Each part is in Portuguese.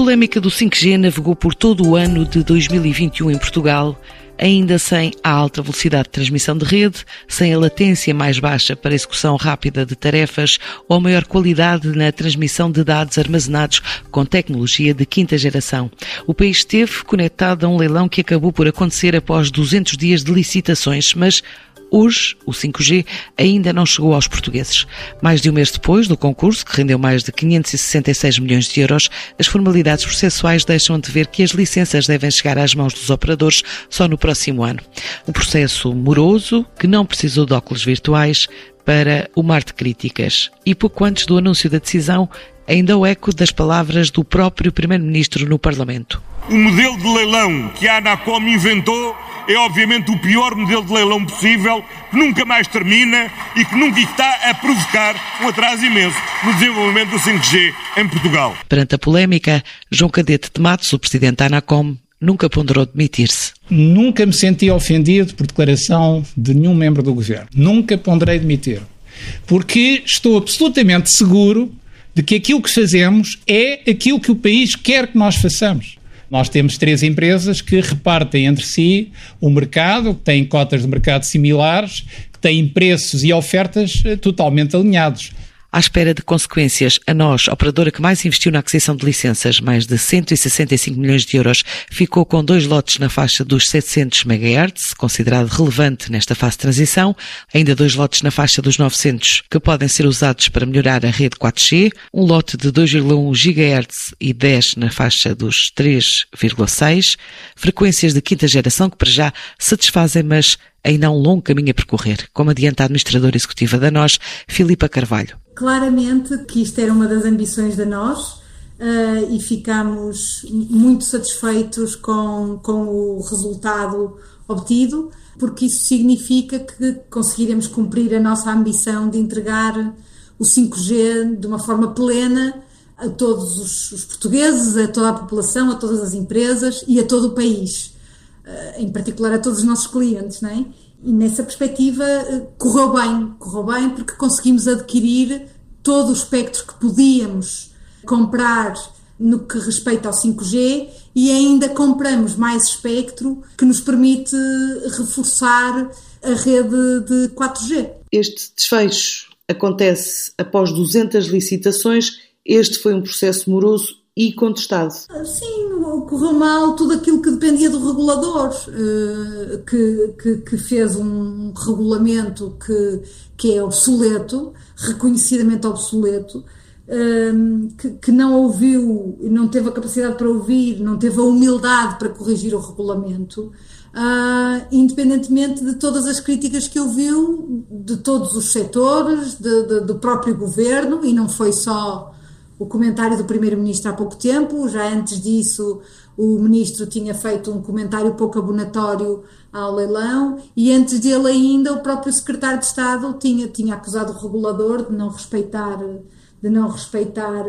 polémica do 5G navegou por todo o ano de 2021 em Portugal, ainda sem a alta velocidade de transmissão de rede, sem a latência mais baixa para execução rápida de tarefas ou a maior qualidade na transmissão de dados armazenados com tecnologia de quinta geração. O país esteve conectado a um leilão que acabou por acontecer após 200 dias de licitações, mas Hoje, o 5G ainda não chegou aos portugueses. Mais de um mês depois do concurso, que rendeu mais de 566 milhões de euros, as formalidades processuais deixam de ver que as licenças devem chegar às mãos dos operadores só no próximo ano. Um processo moroso que não precisou de óculos virtuais para o mar de críticas. E pouco antes do anúncio da decisão, ainda o eco das palavras do próprio Primeiro-Ministro no Parlamento. O modelo de leilão que a Anacom inventou é obviamente o pior modelo de leilão possível, que nunca mais termina e que nunca está a provocar um atraso imenso no desenvolvimento do 5G em Portugal. Perante a polémica, João Cadete de Matos, o presidente da Anacom, nunca ponderou demitir-se. Nunca me senti ofendido por declaração de nenhum membro do governo. Nunca ponderei demitir. Porque estou absolutamente seguro de que aquilo que fazemos é aquilo que o país quer que nós façamos. Nós temos três empresas que repartem entre si o mercado, que têm cotas de mercado similares, que têm preços e ofertas eh, totalmente alinhados à espera de consequências. A nós, a operadora que mais investiu na aquisição de licenças, mais de 165 milhões de euros, ficou com dois lotes na faixa dos 700 MHz, considerado relevante nesta fase de transição, ainda dois lotes na faixa dos 900, que podem ser usados para melhorar a rede 4G, um lote de 2,1 GHz e 10 na faixa dos 3,6, frequências de quinta geração que para já satisfazem, mas ainda há um longo caminho a percorrer, como adianta a administradora executiva da NOS, Filipa Carvalho. Claramente que isto era uma das ambições da NOS uh, e ficamos muito satisfeitos com, com o resultado obtido, porque isso significa que conseguiremos cumprir a nossa ambição de entregar o 5G de uma forma plena a todos os, os portugueses, a toda a população, a todas as empresas e a todo o país. Eh, em particular a todos os nossos clientes, não é? E nessa perspectiva eh, correu bem, correu bem porque conseguimos adquirir todo o espectro que podíamos comprar no que respeita ao 5G e ainda compramos mais espectro que nos permite reforçar a rede de 4G. Este desfecho acontece após 200 licitações. Este foi um processo moroso e contestado. Sim, correu mal tudo aquilo que dependia do regulador, eh, que, que, que, fez um regulamento que, que é obsoleto, reconhecidamente obsoleto, eh, que, que não ouviu, não teve a capacidade para ouvir, não teve a humildade para corrigir o regulamento. Uh, independentemente de todas as críticas que ouviu de todos os setores, de, de, do próprio governo, e não foi só o comentário do Primeiro-Ministro há pouco tempo, já antes disso o Ministro tinha feito um comentário pouco abonatório ao leilão e antes dele ainda o próprio Secretário de Estado tinha, tinha acusado o regulador de não respeitar de não respeitar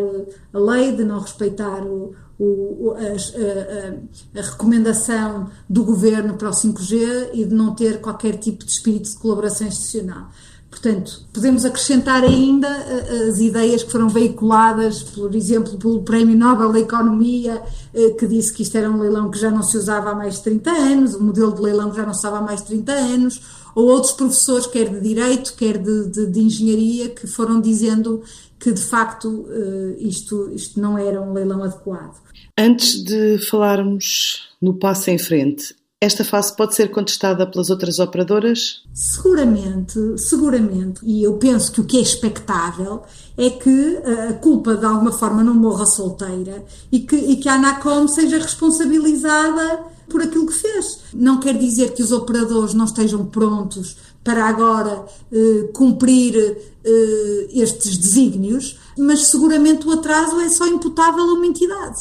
a lei, de não respeitar o, o, a, a, a, recomendação do governo para o 5G e de não ter qualquer tipo de espírito de colaboração institucional. Portanto, podemos acrescentar ainda eh, as ideias que foram veiculadas, por exemplo, pelo Prémio Nobel da Economia, eh, que disse que isto era um leilão que já não se usava há mais de 30 anos, um modelo de leilão que já não se usava há mais de 30 anos, ou outros professores, quer de Direito, quer de, de, de Engenharia, que foram dizendo que de facto eh, isto, isto não era um leilão adequado. Antes de falarmos no passo em frente, esta fase pode ser contestada pelas outras operadoras? Seguramente, seguramente. E eu penso que o que é expectável é que a culpa de alguma forma não morra solteira e que, e que a Anacom seja responsabilizada por aquilo que fez. Não quer dizer que os operadores não estejam prontos para agora eh, cumprir eh, estes desígnios, mas seguramente o atraso é só imputável a uma entidade,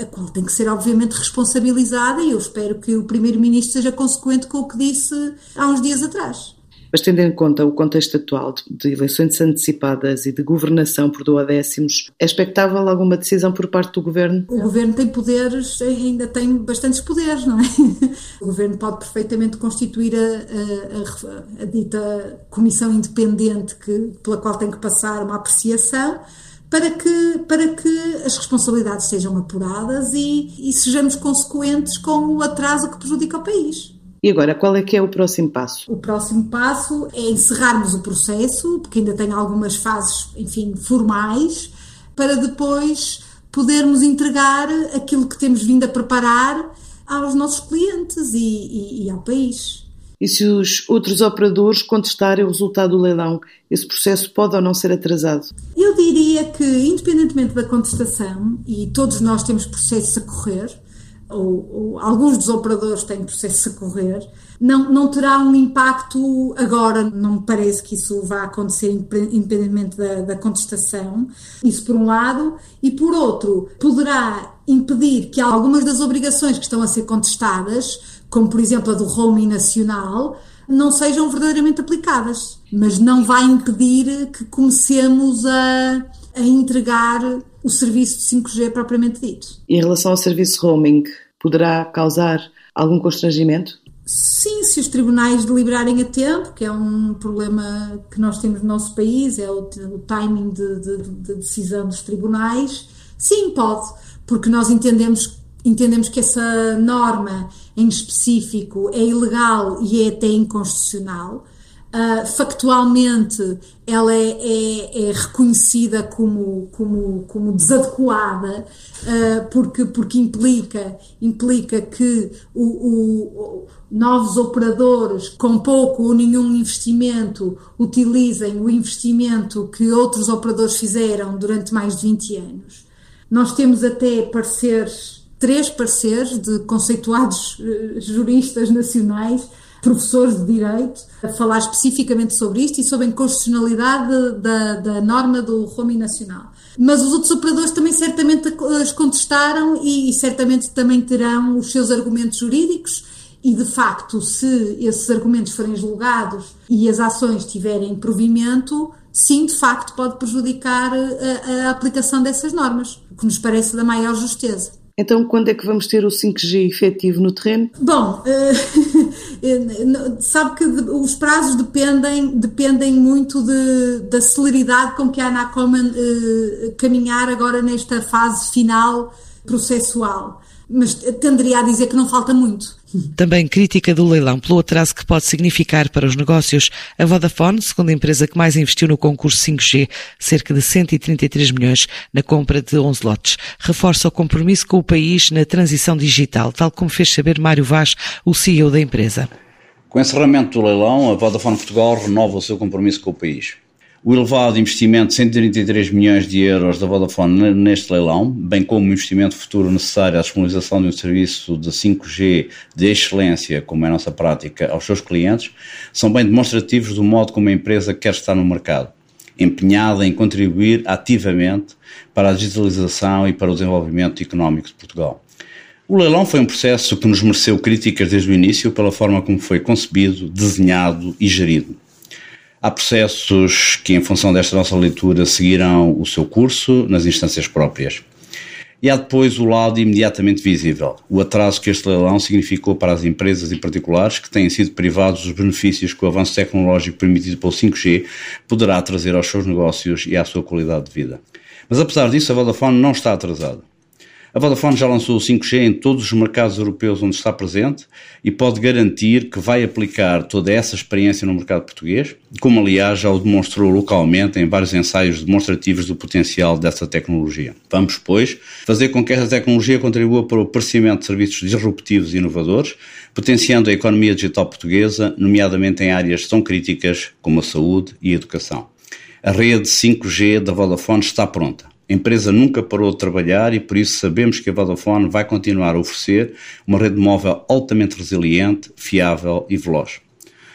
a qual tem que ser obviamente responsabilizada e eu espero que o Primeiro-Ministro seja consequente com o que disse há uns dias atrás. Mas tendo em conta o contexto atual de eleições antecipadas e de governação por duodécimos, é expectável alguma decisão por parte do Governo? O Governo tem poderes, ainda tem bastantes poderes, não é? O Governo pode perfeitamente constituir a, a, a, a dita comissão independente que, pela qual tem que passar uma apreciação, para que, para que as responsabilidades sejam apuradas e, e sejamos consequentes com o atraso que prejudica o país. E agora, qual é que é o próximo passo? O próximo passo é encerrarmos o processo, porque ainda tem algumas fases, enfim, formais, para depois podermos entregar aquilo que temos vindo a preparar aos nossos clientes e, e, e ao país. E se os outros operadores contestarem o resultado do leilão, esse processo pode ou não ser atrasado? Eu diria que, independentemente da contestação, e todos nós temos processos a correr, ou, ou, alguns dos operadores têm processos a correr, não, não terá um impacto agora, não me parece que isso vá acontecer independentemente da, da contestação, isso por um lado, e por outro, poderá impedir que algumas das obrigações que estão a ser contestadas, como por exemplo a do roaming nacional, não sejam verdadeiramente aplicadas, mas não vai impedir que comecemos a, a entregar o serviço de 5G propriamente dito. Em relação ao serviço roaming, poderá causar algum constrangimento? Sim, se os tribunais deliberarem a tempo, que é um problema que nós temos no nosso país, é o, o timing de, de, de, decisão dos tribunais, sim, pode, porque nós entendemos, entendemos que essa norma em específico é ilegal e é até inconstitucional. Uh, factualmente ela é, é, é, reconhecida como, como, como desadequada uh, porque, porque implica, implica que o, o, novos operadores com pouco ou nenhum investimento utilizem o investimento que outros operadores fizeram durante mais de 20 anos. Nós temos até pareceres, três pareceres de conceituados uh, juristas nacionais professores de direito a falar especificamente sobre isto e sobre a inconstitucionalidade da, da norma do roaming nacional. Mas os outros operadores também certamente as contestaram e, e certamente também terão os seus argumentos jurídicos e de facto, se esses argumentos forem julgados e as ações tiverem provimento, sim, de facto, pode prejudicar a, a aplicação dessas normas, o que nos parece da maior justeza. Então, quando é que vamos ter o 5G efetivo no terreno? Bom, uh, sabe que os prazos dependem, dependem muito de, da celeridade com que a Anacoman uh, caminhar agora nesta fase final processual. Mas tenderia a dizer que não falta muito. Também crítica do leilão pelo atraso que pode significar para os negócios. A Vodafone, segunda empresa que mais investiu no concurso 5G, cerca de 133 milhões na compra de 11 lotes, reforça o compromisso com o país na transição digital, tal como fez saber Mário Vaz, o CEO da empresa. Com o encerramento do leilão, a Vodafone Portugal renova o seu compromisso com o país. O elevado investimento de 133 milhões de euros da Vodafone neste leilão, bem como o investimento futuro necessário à disponibilização de um serviço de 5G de excelência, como é a nossa prática, aos seus clientes, são bem demonstrativos do modo como a empresa quer estar no mercado, empenhada em contribuir ativamente para a digitalização e para o desenvolvimento económico de Portugal. O leilão foi um processo que nos mereceu críticas desde o início pela forma como foi concebido, desenhado e gerido. Há processos que, em função desta nossa leitura, seguirão o seu curso nas instâncias próprias. E há depois o lado imediatamente visível, o atraso que este leilão significou para as empresas e particulares que têm sido privados dos benefícios que o avanço tecnológico permitido pelo 5G poderá trazer aos seus negócios e à sua qualidade de vida. Mas apesar disso, a Vodafone não está atrasada. A Vodafone já lançou o 5G em todos os mercados europeus onde está presente e pode garantir que vai aplicar toda essa experiência no mercado português, como aliás já o demonstrou localmente em vários ensaios demonstrativos do potencial dessa tecnologia. Vamos, pois, fazer com que essa tecnologia contribua para o aparecimento de serviços disruptivos e inovadores, potenciando a economia digital portuguesa, nomeadamente em áreas tão críticas como a saúde e a educação. A rede 5G da Vodafone está pronta. Empresa nunca parou de trabalhar e por isso sabemos que a Vodafone vai continuar a oferecer uma rede móvel altamente resiliente, fiável e veloz.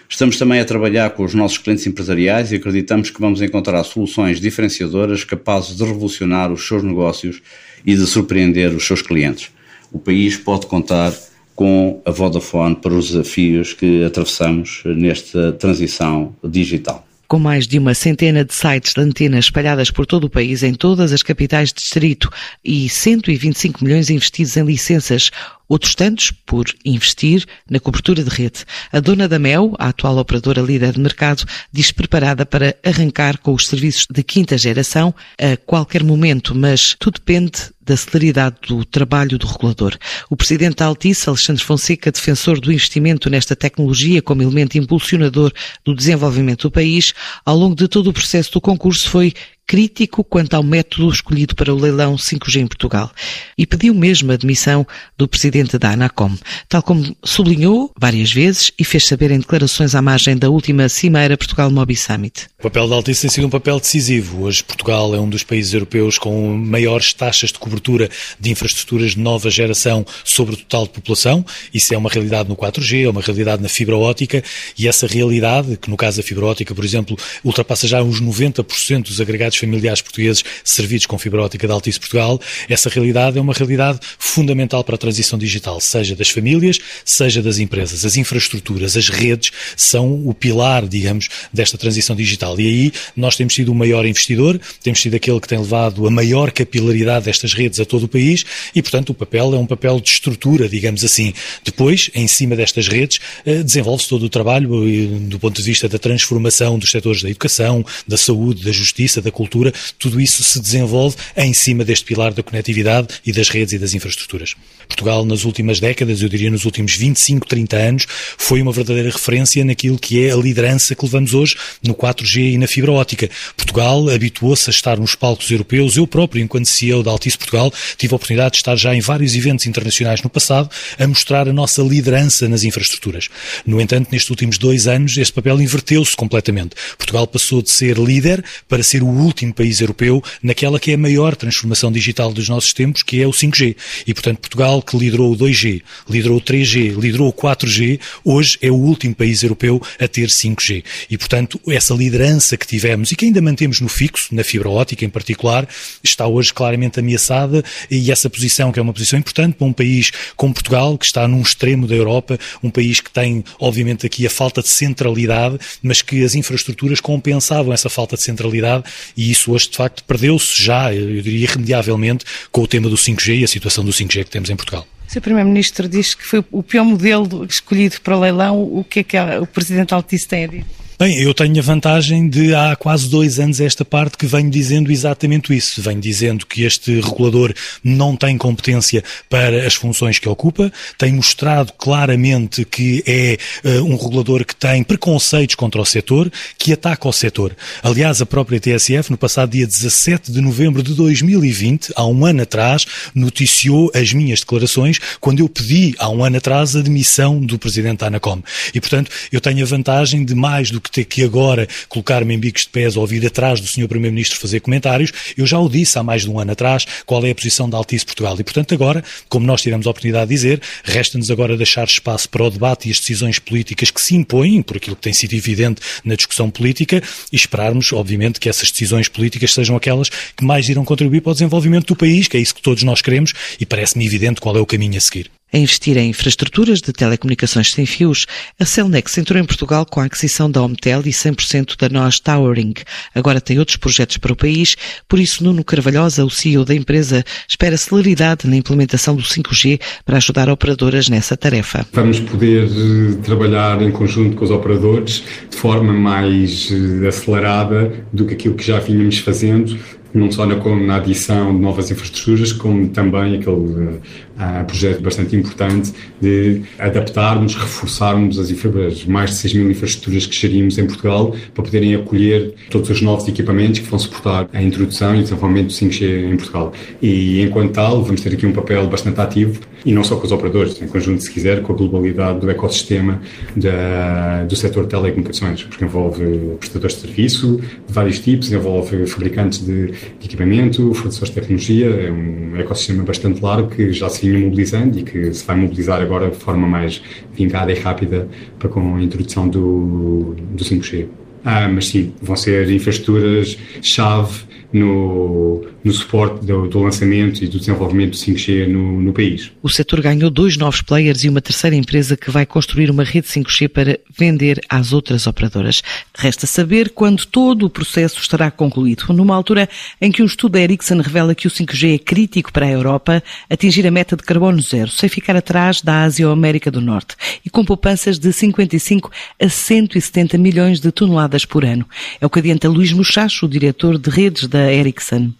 Estamos também a trabalhar com os nossos clientes empresariais e acreditamos que vamos encontrar soluções diferenciadoras capazes de revolucionar os seus negócios e de surpreender os seus clientes. O país pode contar com a Vodafone para os desafios que atravessamos nesta transição digital. Com mais de uma centena de sites de antenas espalhadas por todo o país, em todas as capitais de distrito e 125 milhões investidos em licenças, outros tantos por investir na cobertura de rede. A dona da Mel, a atual operadora líder de mercado, diz preparada para arrancar com os serviços de quinta geração a qualquer momento, mas tudo depende da celeridade do trabalho do regulador. O presidente da Altice, Alexandre Fonseca, defensor do investimento nesta tecnologia como elemento impulsionador do desenvolvimento do país, ao longo de todo o processo do concurso foi crítico quanto ao método escolhido para o leilão 5G em Portugal e pediu mesmo a demissão do presidente da Anacom, tal como sublinhou várias vezes e fez saber em declarações à margem da última Cimeira Portugal Mobi Summit. O papel da Altice tem sido um papel decisivo. Hoje Portugal é um dos países europeus com maiores taxas de cobertura de infraestruturas de nova geração sobre o total de população. Isso é uma realidade no 4G, é uma realidade na fibra ótica e essa realidade, que no caso da fibra ótica, por exemplo, ultrapassa já uns 90% dos agregados familiares portugueses servidos com fibra ótica da Altice Portugal, essa realidade é uma realidade fundamental para a transição digital, seja das famílias, seja das empresas. As infraestruturas, as redes são o pilar, digamos, desta transição digital. E aí nós temos sido o maior investidor, temos sido aquele que tem levado a maior capilaridade destas redes a todo o país e, portanto, o papel é um papel de estrutura, digamos assim. Depois, em cima destas redes, eh, desenvolve-se todo o trabalho eh, do ponto de vista da transformação dos setores da educação, da saúde, da justiça, da cultura cultura, tudo isso se desenvolve em cima deste pilar da conectividade e das redes e das infraestruturas. Portugal, nas últimas décadas, eu diria nos últimos 25, 30 anos, foi uma verdadeira referência naquilo que é a liderança que levamos hoje no 4G e na fibra ótica. Portugal habituou-se a estar nos palcos europeus. Eu próprio, enquanto CEO da Altice Portugal, tive a oportunidade de estar já em vários eventos internacionais no passado a mostrar a nossa liderança nas infraestruturas. No entanto, nestes últimos dois anos, este papel inverteu-se completamente. Portugal passou de ser líder para ser o último último país europeu naquela que é a maior transformação digital dos nossos tempos, que é o 5G. E, portanto, Portugal, que liderou o 2G, liderou o 3G, liderou o 4G, hoje é o último país europeu a ter 5G. E, portanto, essa liderança que tivemos e que ainda mantemos no fixo, na fibra ótica em particular, está hoje claramente ameaçada e essa posição, que é uma posição importante para um país como Portugal, que está num extremo da Europa, um país que tem, obviamente, aqui a falta de centralidade, mas que as infraestruturas compensavam essa falta de centralidade e isso hoje, de facto, perdeu-se já, eu diria, irremediavelmente com o tema do 5G e a situação do 5G que temos em Portugal. O Sr. Primeiro-Ministro diz que foi o pior modelo escolhido para leilão. O que é que o Presidente Altice tem a dizer? Bem, eu tenho a vantagem de há quase dois anos esta parte que venho dizendo exatamente isso. Venho dizendo que este regulador não tem competência para as funções que ocupa, tem mostrado claramente que é uh, um regulador que tem preconceitos contra o setor, que ataca o setor. Aliás, a própria TSF, no passado dia 17 de novembro de 2020, há um ano atrás, noticiou as minhas declarações quando eu pedi há um ano atrás a demissão do presidente da Anacom. E, portanto, eu tenho a vantagem de mais do que que ter que agora colocar-me em bicos de pés ou vir atrás do Sr. Primeiro-Ministro fazer comentários. Eu já o disse há mais de um ano atrás qual é a posição da Altice Portugal. E, portanto, agora, como nós tivemos a oportunidade de dizer, resta-nos agora deixar espaço para o debate e as decisões políticas que se impõem, por aquilo que tem sido evidente na discussão política, e esperarmos, obviamente, que essas decisões políticas sejam aquelas que mais irão contribuir para o desenvolvimento do país, que é isso que todos nós queremos, e parece-me evidente qual é o caminho a seguir a investir em infraestruturas de telecomunicações sem fios, a Celnex entrou em Portugal com a aquisição da Omtel e 100% da NOS Towering. Agora tem outros projetos para o país, por isso Nuno Carvalhosa, o CEO da empresa, espera celeridade na implementação do 5G para ajudar operadoras nessa tarefa. Vamos poder eh, trabalhar em conjunto com os operadores de forma mais eh, acelerada do que aquilo que já vínhamos fazendo, não só na, na adição de novas infraestruturas, como também aquele uh, projeto bastante importante de adaptarmos, reforçarmos as, as mais de 6 mil infraestruturas que gerimos em Portugal para poderem acolher todos os novos equipamentos que vão suportar a introdução e desenvolvimento do 5G em Portugal. E, enquanto tal, vamos ter aqui um papel bastante ativo, e não só com os operadores, em conjunto, se quiser, com a globalidade do ecossistema da, do setor de telecomunicações, porque envolve prestadores de serviço de vários tipos, envolve fabricantes de, de equipamento, fornecedores de tecnologia, é um ecossistema bastante largo que já se vinha mobilizando e que se vai mobilizar agora de forma mais vingada e rápida para com a introdução do, do 5G. Ah, mas sim, vão ser infraestruturas-chave no, no suporte do, do, lançamento e do desenvolvimento do 5G no, no país. O setor ganhou dois novos players e uma terceira empresa que vai construir uma rede 5G para vender às outras operadoras. Resta saber quando todo o processo estará concluído, numa altura em que um estudo da Ericsson revela que o 5G é crítico para a Europa atingir a meta de carbono zero, sem ficar atrás da Ásia ou América do Norte, e com poupanças de 55 a 170 milhões de toneladas por ano. É o que adianta Luís Muchacho, o diretor de redes da Ericsson.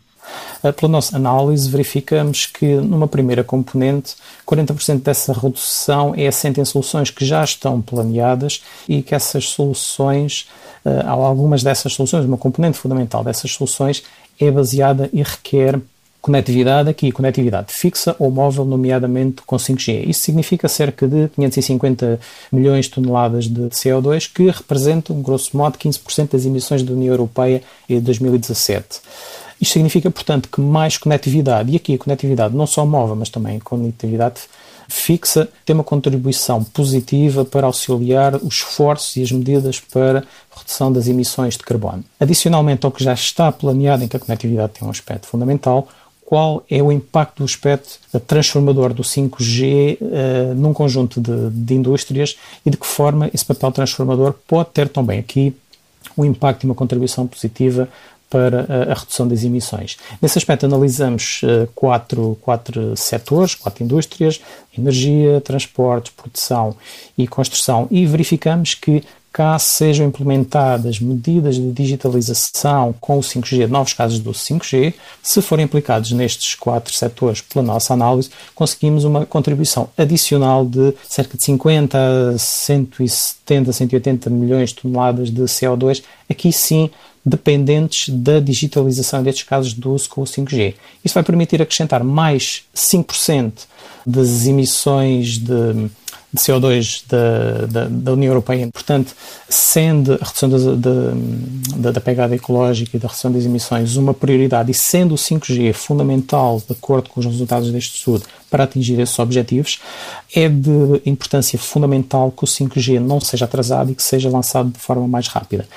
Eh, pela nossa análise, verificamos que numa primeira componente, 40% dessa redução é assente em soluções que já estão planeadas e que essas soluções, eh, algumas dessas soluções, uma componente fundamental dessas soluções é baseada e requer conectividade aqui, conectividade fixa ou móvel, nomeadamente com 5G. Isso significa cerca de 550 milhões de toneladas de CO2, que representam, grosso modo, 15% das emissões da União Europeia em 2017. Isto significa, portanto, que mais conectividade, e aqui a conectividade não só móvel, mas também conectividade fixa, tem uma contribuição positiva para auxiliar os esforços e as medidas para redução das emissões de carbono. Adicionalmente ao que já está planeado, em que a conectividade tem um aspecto fundamental, qual é o impacto do aspecto transformador do 5G uh, eh, num conjunto de, de, indústrias e de que forma esse papel transformador pode ter também aqui um impacto e uma contribuição positiva para a, a redução das emissões. Nesse aspecto, analisamos uh, quatro, quatro setores, quatro indústrias: energia, transportes, produção e construção, e verificamos que caso sejam implementadas medidas de digitalização com o 5G, novos casos do 5G, se forem aplicados nestes quatro setores pela nossa análise, conseguimos uma contribuição adicional de cerca de 50 a 170, 180 milhões de toneladas de CO2, aqui sim dependentes da digitalização destes casos do uso com o 5G. Isso vai permitir acrescentar mais 5% das emissões de de CO2 da, da, da, União Europeia. Portanto, sendo a redução da, da, da, pegada ecológica e da redução das emissões uma prioridade e sendo o 5G fundamental, de acordo com os resultados deste estudo, para atingir esses objetivos, é de importância fundamental que o 5G não seja atrasado e que seja lançado de forma mais rápida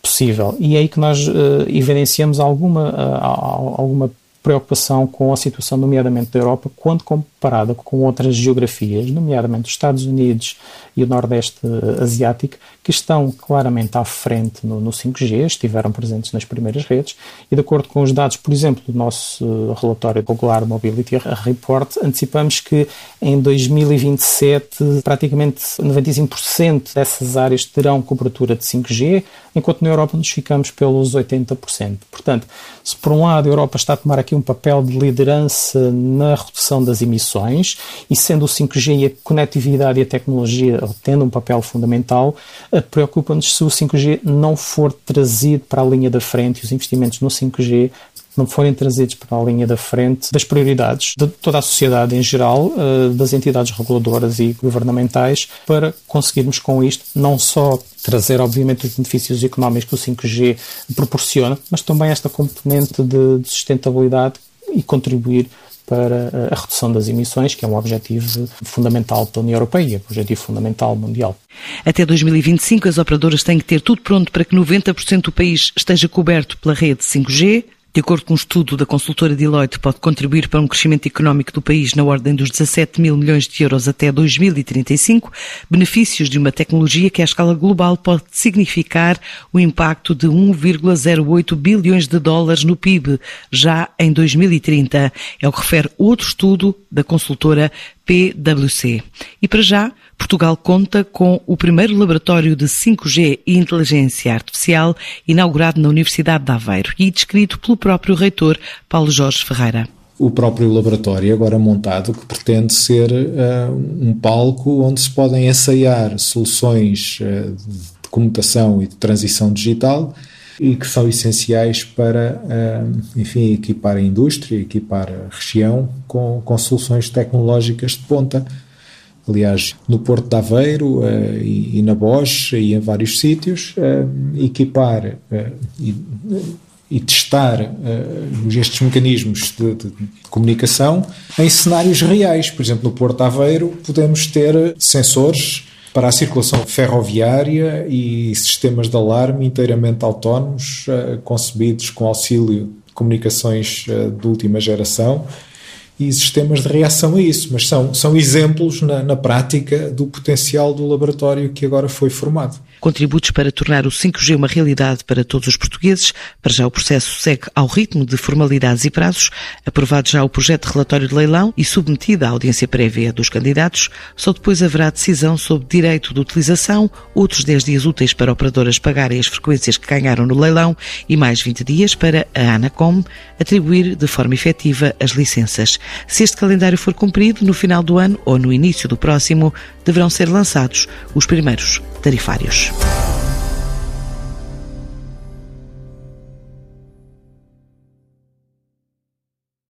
possível. E é aí que nós uh, evidenciamos alguma, uh, alguma preocupação com a situação, nomeadamente da Europa, quando comparada com outras geografias, nomeadamente os Estados Unidos e o Nordeste Asiático, que estão claramente à frente no, no 5G, estiveram presentes nas primeiras redes, e de acordo com os dados, por exemplo, do nosso relatório Popular Mobility Report, antecipamos que em 2027 praticamente 95% dessas áreas terão cobertura de 5G, enquanto na Europa nos ficamos pelos 80%. Portanto, se por um lado a Europa está a tomar aqui um papel de liderança na redução das emissões, e sendo o 5G e a conectividade e a tecnologia tendo um papel fundamental, preocupa-nos se o 5G não for trazido para a linha da frente e os investimentos no 5G não forem trazidos para a linha da frente das prioridades de toda a sociedade em geral, eh, das entidades reguladoras e governamentais, para conseguirmos com isto não só trazer, obviamente, os benefícios económicos que o 5G proporciona, mas também esta componente de sustentabilidade e contribuir para a redução das emissões, que é um objetivo fundamental da União Europeia, um objetivo fundamental mundial. Até 2025, as operadoras têm que ter tudo pronto para que 90% do país esteja coberto pela rede 5G, de acordo com um estudo da consultora Deloitte, pode contribuir para um crescimento económico do país na ordem dos 17 mil milhões de euros até 2035, benefícios de uma tecnologia que à escala global pode significar o impacto de 1,08 bilhões de dólares no PIB já em 2030. É o que refere outro estudo da consultora PwC. E para já, Portugal conta com o primeiro laboratório de 5G e inteligência artificial inaugurado na Universidade de Aveiro e descrito pelo próprio reitor Paulo Jorge Ferreira o próprio laboratório agora montado que pretende ser uh, um palco onde se podem ensaiar soluções uh, de comutação e de transição digital e que são essenciais para, uh, enfim, equipar a indústria, equipar a região com, com soluções tecnológicas de ponta. Aliás, no Porto de Aveiro uh, e, e, na Bosch e em vários sítios, uh, equipar e, e, testar estes mecanismos de, de, de, comunicação em cenários reais. Por exemplo, no Porto de Aveiro podemos ter sensores para a circulação ferroviária e sistemas de alarme inteiramente autónomos, uh, concebidos com auxílio comunicações de última geração e sistemas de reação a isso, mas são, são exemplos na, na prática do potencial do laboratório que agora foi formado contributos para tornar o 5G uma realidade para todos os portugueses. Para já o processo segue ao ritmo de formalidades e prazos. Aprovado já o projeto de relatório de leilão e submetido à audiência prévia dos candidatos, só depois haverá decisão sobre direito de utilização, outros 10 dias úteis para operadoras pagarem as frequências que ganharam no leilão e mais 20 dias para a Anacom atribuir de forma efetiva as licenças. Se este calendário for cumprido, no final do ano ou no início do próximo, deverão ser lançados os primeiros tarifários.